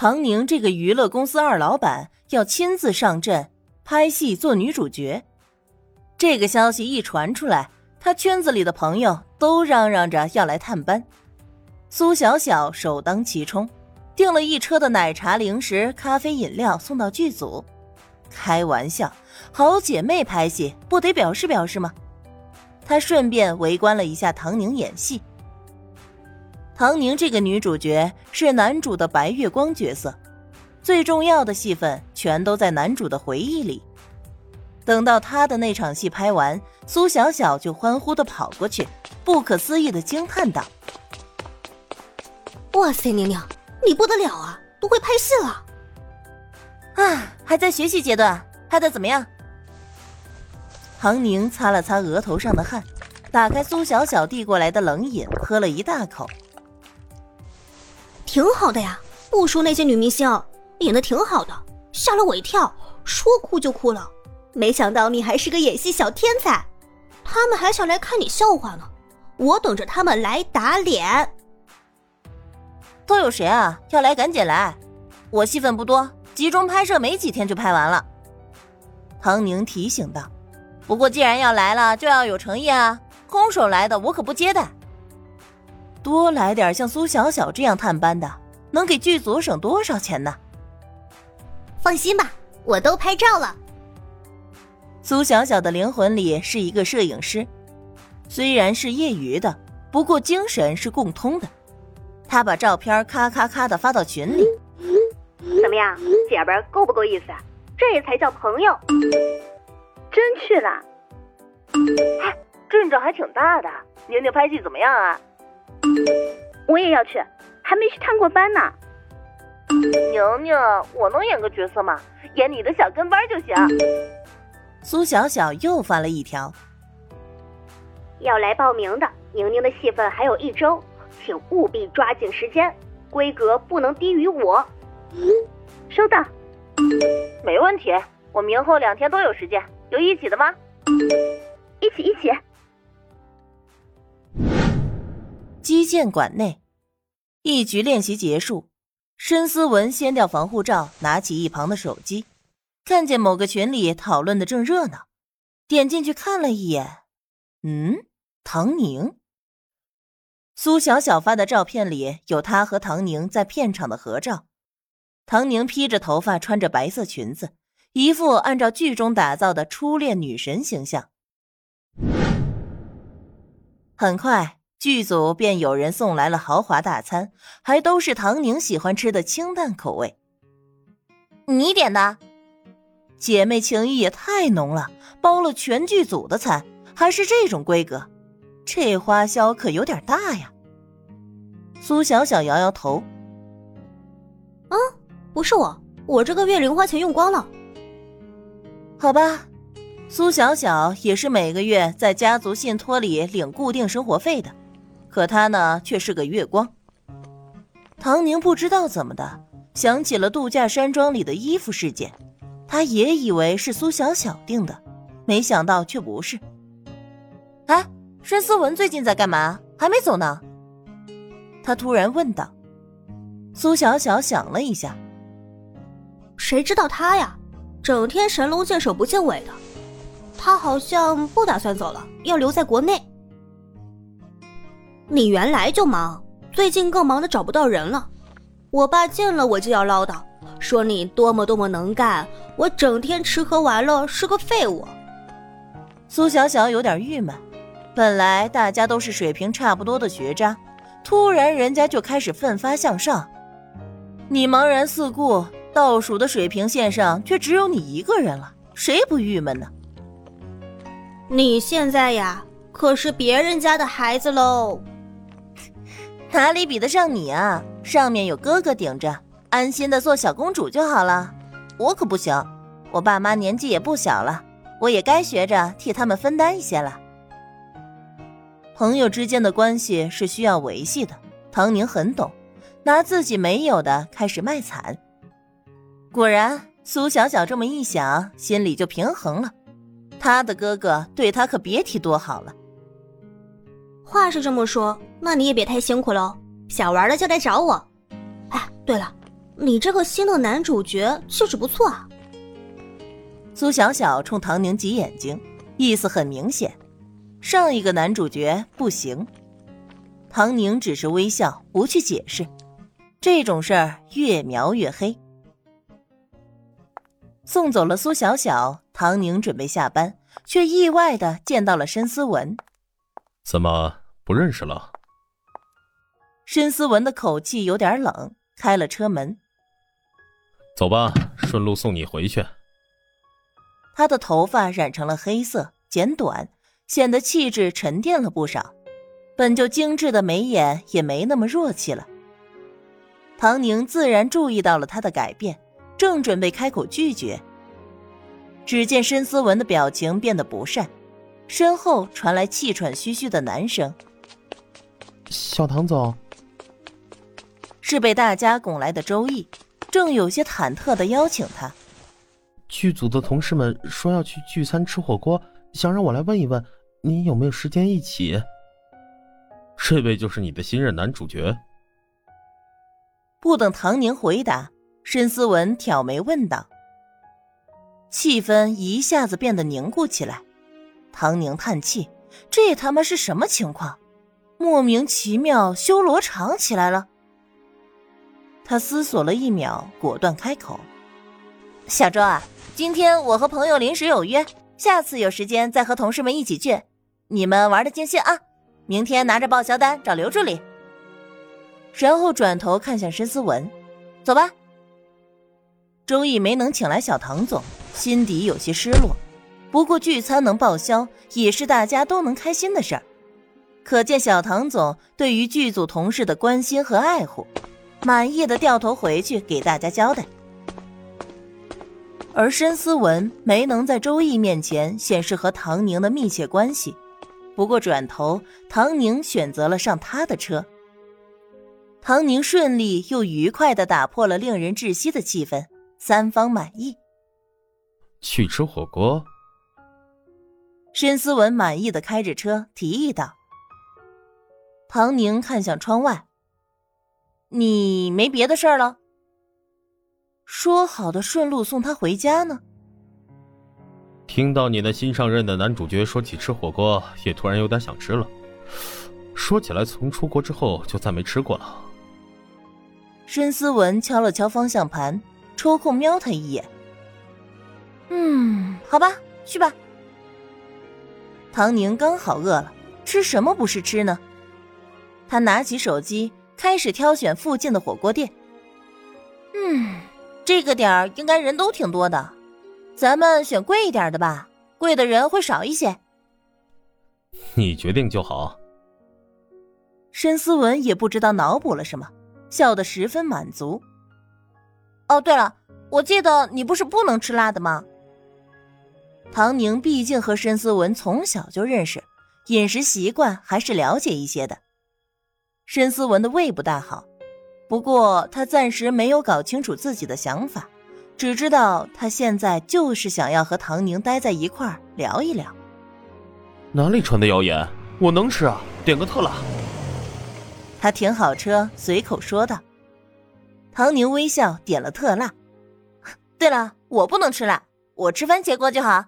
唐宁这个娱乐公司二老板要亲自上阵拍戏做女主角。这个消息一传出来，他圈子里的朋友都嚷嚷着要来探班。苏小小首当其冲，订了一车的奶茶、零食、咖啡、饮料送到剧组。开玩笑，好姐妹拍戏不得表示表示吗？他顺便围观了一下唐宁演戏。唐宁这个女主角是男主的白月光角色，最重要的戏份全都在男主的回忆里。等到他的那场戏拍完，苏小小就欢呼的跑过去，不可思议的惊叹道：“哇塞，宁宁，你不得了啊，都会拍戏了！”啊，还在学习阶段，拍的怎么样？唐宁擦了擦额头上的汗，打开苏小小递过来的冷饮，喝了一大口。挺好的呀，不输那些女明星，演的挺好的，吓了我一跳，说哭就哭了。没想到你还是个演戏小天才，他们还想来看你笑话呢，我等着他们来打脸。都有谁啊？要来赶紧来，我戏份不多，集中拍摄没几天就拍完了。唐宁提醒道：“不过既然要来了，就要有诚意啊，空手来的我可不接待。”多来点像苏小小这样探班的，能给剧组省多少钱呢？放心吧，我都拍照了。苏小小的灵魂里是一个摄影师，虽然是业余的，不过精神是共通的。他把照片咔咔咔的发到群里。怎么样，姐们够不够意思？这才叫朋友。真去了？哎，阵仗还挺大的。宁宁拍戏怎么样啊？我也要去，还没去探过班呢。宁宁，我能演个角色吗？演你的小跟班就行。苏小小又发了一条，要来报名的，宁宁的戏份还有一周，请务必抓紧时间，规格不能低于我。收到，没问题。我明后两天都有时间，有一起的吗？一起一起。击剑馆内，一局练习结束，申思文掀掉防护罩，拿起一旁的手机，看见某个群里讨论的正热闹，点进去看了一眼，嗯，唐宁。苏小小发的照片里有她和唐宁在片场的合照，唐宁披着头发，穿着白色裙子，一副按照剧中打造的初恋女神形象。很快。剧组便有人送来了豪华大餐，还都是唐宁喜欢吃的清淡口味。你点的，姐妹情谊也太浓了，包了全剧组的餐，还是这种规格，这花销可有点大呀。苏小小摇摇头，啊，不是我，我这个月零花钱用光了。好吧，苏小小也是每个月在家族信托里领固定生活费的。可他呢，却是个月光。唐宁不知道怎么的，想起了度假山庄里的衣服事件，他也以为是苏小小订的，没想到却不是。哎，申思文最近在干嘛？还没走呢？他突然问道。苏小小想了一下，谁知道他呀？整天神龙见首不见尾的。他好像不打算走了，要留在国内。你原来就忙，最近更忙的找不到人了。我爸见了我就要唠叨，说你多么多么能干，我整天吃喝玩乐是个废物。苏小小有点郁闷，本来大家都是水平差不多的学渣，突然人家就开始奋发向上，你茫然四顾，倒数的水平线上却只有你一个人了，谁不郁闷呢？你现在呀，可是别人家的孩子喽。哪里比得上你啊！上面有哥哥顶着，安心的做小公主就好了。我可不行，我爸妈年纪也不小了，我也该学着替他们分担一些了。朋友之间的关系是需要维系的，唐宁很懂，拿自己没有的开始卖惨。果然，苏小小这么一想，心里就平衡了。他的哥哥对他可别提多好了。话是这么说，那你也别太辛苦喽。想玩的就来找我。哎，对了，你这个新的男主角气质不错啊。苏小小冲唐宁挤眼睛，意思很明显，上一个男主角不行。唐宁只是微笑，不去解释。这种事儿越描越黑。送走了苏小小，唐宁准备下班，却意外的见到了申思文。怎么不认识了？申思文的口气有点冷，开了车门。走吧，顺路送你回去。他的头发染成了黑色，剪短，显得气质沉淀了不少。本就精致的眉眼也没那么弱气了。唐宁自然注意到了他的改变，正准备开口拒绝，只见申思文的表情变得不善，身后传来气喘吁吁的男声：“小唐总。”是被大家拱来的周易，正有些忐忑的邀请他。剧组的同事们说要去聚餐吃火锅，想让我来问一问，你有没有时间一起？这位就是你的新任男主角。不等唐宁回答，申思文挑眉问道。气氛一下子变得凝固起来。唐宁叹气：“这他妈是什么情况？莫名其妙修罗场起来了。”他思索了一秒，果断开口：“小周啊，今天我和朋友临时有约，下次有时间再和同事们一起去。你们玩的尽兴啊！明天拿着报销单找刘助理。”然后转头看向申思文，走吧。周易没能请来小唐总，心底有些失落。不过聚餐能报销，也是大家都能开心的事儿。可见小唐总对于剧组同事的关心和爱护，满意的掉头回去给大家交代。而申思文没能在周易面前显示和唐宁的密切关系，不过转头，唐宁选择了上他的车。唐宁顺利又愉快的打破了令人窒息的气氛，三方满意。去吃火锅。申思文满意的开着车提议道。唐宁看向窗外：“你没别的事儿了？说好的顺路送他回家呢？”听到你的新上任的男主角说起吃火锅，也突然有点想吃了。说起来，从出国之后就再没吃过了。申思文敲了敲方向盘，抽空瞄他一眼。嗯，好吧，去吧。唐宁刚好饿了，吃什么不是吃呢？他拿起手机，开始挑选附近的火锅店。嗯，这个点儿应该人都挺多的，咱们选贵一点的吧，贵的人会少一些。你决定就好。申思文也不知道脑补了什么。笑得十分满足。哦，对了，我记得你不是不能吃辣的吗？唐宁毕竟和申思文从小就认识，饮食习惯还是了解一些的。申思文的胃不大好，不过他暂时没有搞清楚自己的想法，只知道他现在就是想要和唐宁待在一块儿聊一聊。哪里传的谣言？我能吃啊，点个特辣。他停好车，随口说道：“唐宁微笑，点了特辣。对了，我不能吃辣，我吃番茄锅就好。”